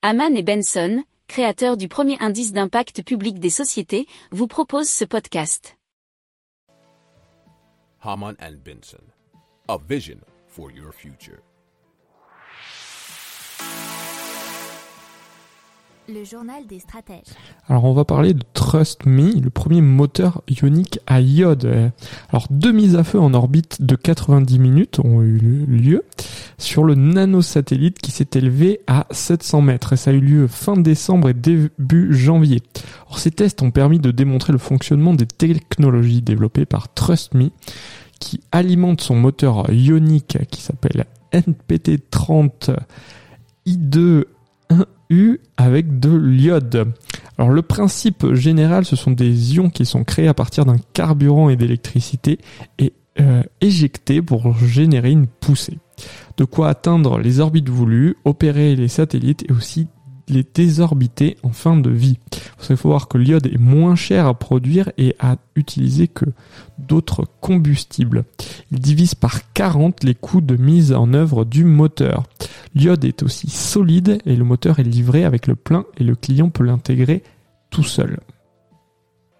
Haman et Benson, créateurs du premier indice d'impact public des sociétés, vous proposent ce podcast. Haman and Benson, a vision for your future. Le journal des stratèges. Alors on va parler de Trust Me, le premier moteur ionique à iode. Alors deux mises à feu en orbite de 90 minutes ont eu lieu sur le nanosatellite qui s'est élevé à 700 mètres et ça a eu lieu fin décembre et début janvier. Or ces tests ont permis de démontrer le fonctionnement des technologies développées par Trust Me qui alimente son moteur ionique qui s'appelle NPT30 I2 1U avec de l'iode. Alors le principe général, ce sont des ions qui sont créés à partir d'un carburant et d'électricité et euh, éjectés pour générer une poussée. De quoi atteindre les orbites voulues, opérer les satellites et aussi les désorbiter en fin de vie. Il faut voir que l'iode est moins cher à produire et à utiliser que d'autres combustibles. Il divise par 40 les coûts de mise en œuvre du moteur. L'iode est aussi solide et le moteur est livré avec le plein et le client peut l'intégrer tout seul.